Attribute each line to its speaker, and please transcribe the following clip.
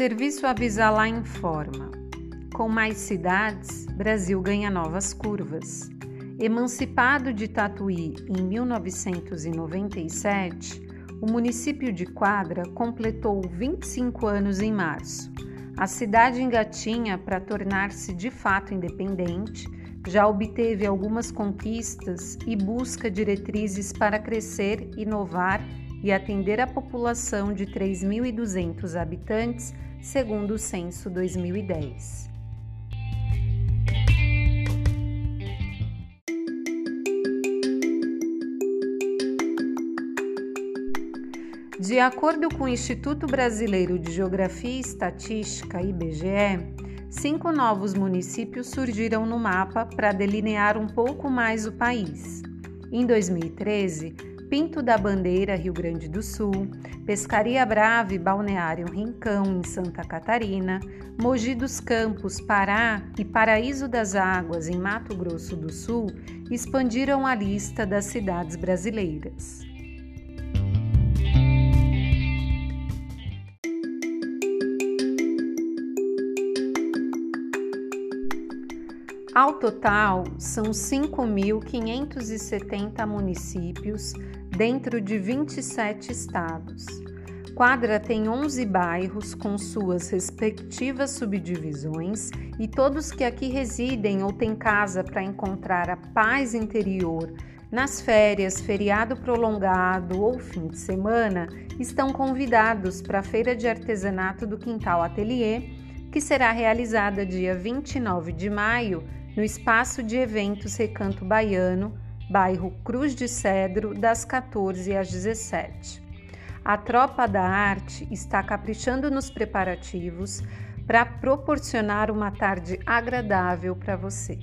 Speaker 1: Serviço Avisalá informa. Com mais cidades, Brasil ganha novas curvas. Emancipado de Tatuí em 1997, o município de Quadra completou 25 anos em março. A cidade engatinha para tornar-se de fato independente, já obteve algumas conquistas e busca diretrizes para crescer, inovar e atender a população de 3.200 habitantes, segundo o censo 2010. De acordo com o Instituto Brasileiro de Geografia e Estatística, IBGE, cinco novos municípios surgiram no mapa para delinear um pouco mais o país. Em 2013, Pinto da Bandeira, Rio Grande do Sul, Pescaria Brava e Balneário Rincão, em Santa Catarina, Mogi dos Campos, Pará e Paraíso das Águas, em Mato Grosso do Sul, expandiram a lista das cidades brasileiras. Ao total, são 5.570 municípios dentro de 27 estados. Quadra tem 11 bairros com suas respectivas subdivisões e todos que aqui residem ou têm casa para encontrar a paz interior nas férias, feriado prolongado ou fim de semana estão convidados para a Feira de Artesanato do Quintal Atelier, que será realizada dia 29 de maio no espaço de eventos Recanto Baiano, bairro Cruz de Cedro, das 14 às 17. A Tropa da Arte está caprichando nos preparativos para proporcionar uma tarde agradável para você.